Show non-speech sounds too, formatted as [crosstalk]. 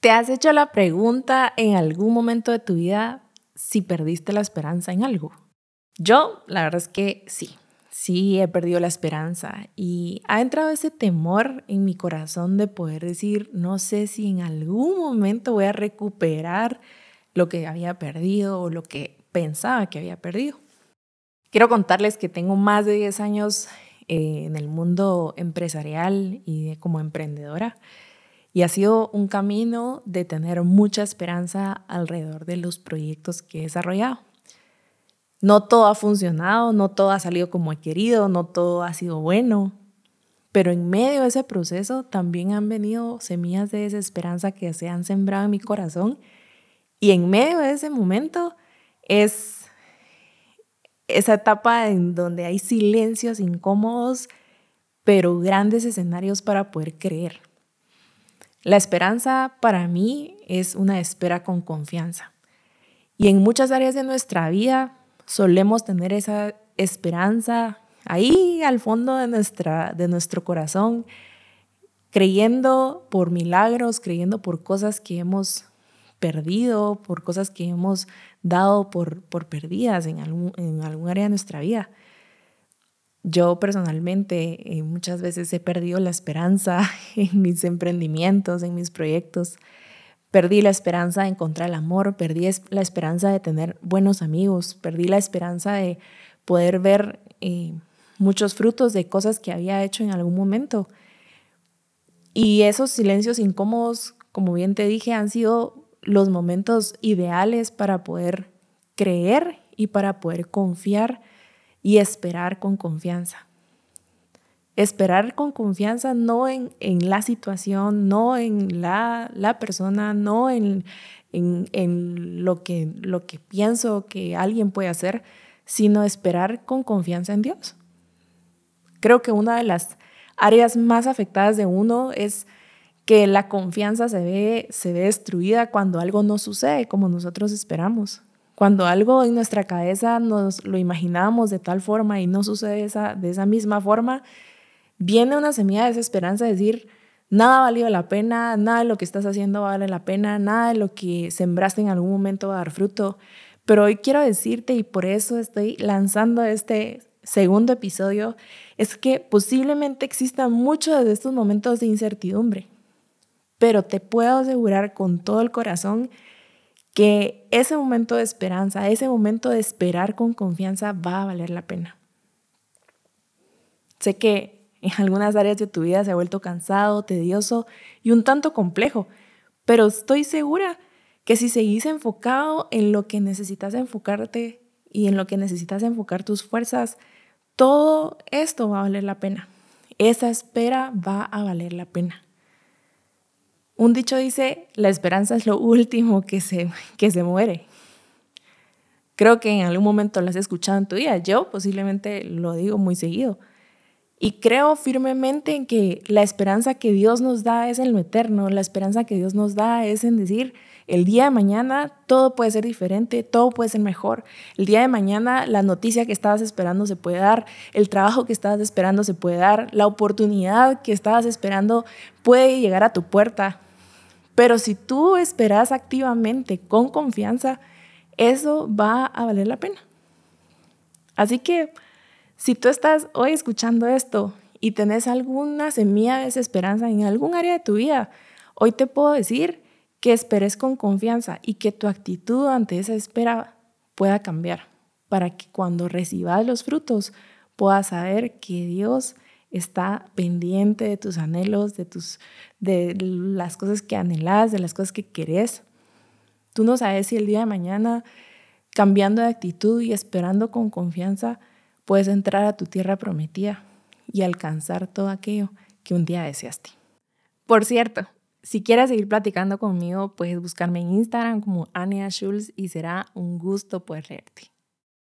¿Te has hecho la pregunta en algún momento de tu vida si perdiste la esperanza en algo? Yo, la verdad es que sí, sí he perdido la esperanza y ha entrado ese temor en mi corazón de poder decir, no sé si en algún momento voy a recuperar lo que había perdido o lo que pensaba que había perdido. Quiero contarles que tengo más de 10 años eh, en el mundo empresarial y como emprendedora y ha sido un camino de tener mucha esperanza alrededor de los proyectos que he desarrollado. No todo ha funcionado, no todo ha salido como he querido, no todo ha sido bueno, pero en medio de ese proceso también han venido semillas de desesperanza que se han sembrado en mi corazón y en medio de ese momento es esa etapa en donde hay silencios incómodos, pero grandes escenarios para poder creer. La esperanza para mí es una espera con confianza. Y en muchas áreas de nuestra vida solemos tener esa esperanza ahí al fondo de, nuestra, de nuestro corazón, creyendo por milagros, creyendo por cosas que hemos perdido, por cosas que hemos dado por, por perdidas en algún, en algún área de nuestra vida. Yo personalmente eh, muchas veces he perdido la esperanza [laughs] en mis emprendimientos, en mis proyectos. Perdí la esperanza de encontrar el amor, perdí la esperanza de tener buenos amigos, perdí la esperanza de poder ver eh, muchos frutos de cosas que había hecho en algún momento. Y esos silencios incómodos, como bien te dije, han sido los momentos ideales para poder creer y para poder confiar y esperar con confianza. Esperar con confianza no en, la situación, no en la, persona, no en, en, lo, que, lo que pienso que alguien puede hacer, sino esperar con confianza en Dios. Creo que una de las áreas más afectadas de uno es que la confianza se ve, se ve destruida cuando algo no sucede como nosotros esperamos. Cuando algo en nuestra cabeza nos lo imaginamos de tal forma y no sucede esa, de esa misma forma, viene una semilla de desesperanza de decir, nada valió la pena, nada de lo que estás haciendo vale la pena, nada de lo que sembraste en algún momento va a dar fruto. Pero hoy quiero decirte, y por eso estoy lanzando este segundo episodio, es que posiblemente existan muchos de estos momentos de incertidumbre, pero te puedo asegurar con todo el corazón que ese momento de esperanza, ese momento de esperar con confianza va a valer la pena. Sé que en algunas áreas de tu vida se ha vuelto cansado, tedioso y un tanto complejo, pero estoy segura que si seguís enfocado en lo que necesitas enfocarte y en lo que necesitas enfocar tus fuerzas, todo esto va a valer la pena. Esa espera va a valer la pena. Un dicho dice, la esperanza es lo último que se, que se muere. Creo que en algún momento lo has escuchado en tu vida. Yo posiblemente lo digo muy seguido. Y creo firmemente en que la esperanza que Dios nos da es en lo eterno. La esperanza que Dios nos da es en decir, el día de mañana todo puede ser diferente, todo puede ser mejor. El día de mañana la noticia que estabas esperando se puede dar, el trabajo que estabas esperando se puede dar, la oportunidad que estabas esperando puede llegar a tu puerta. Pero si tú esperas activamente, con confianza, eso va a valer la pena. Así que si tú estás hoy escuchando esto y tenés alguna semilla de desesperanza en algún área de tu vida, hoy te puedo decir que esperes con confianza y que tu actitud ante esa espera pueda cambiar para que cuando recibas los frutos puedas saber que Dios está pendiente de tus anhelos, de, tus, de las cosas que anhelas, de las cosas que querés. Tú no sabes si el día de mañana, cambiando de actitud y esperando con confianza, puedes entrar a tu tierra prometida y alcanzar todo aquello que un día deseaste. Por cierto, si quieres seguir platicando conmigo, puedes buscarme en Instagram como Ania Schulz y será un gusto poder leerte.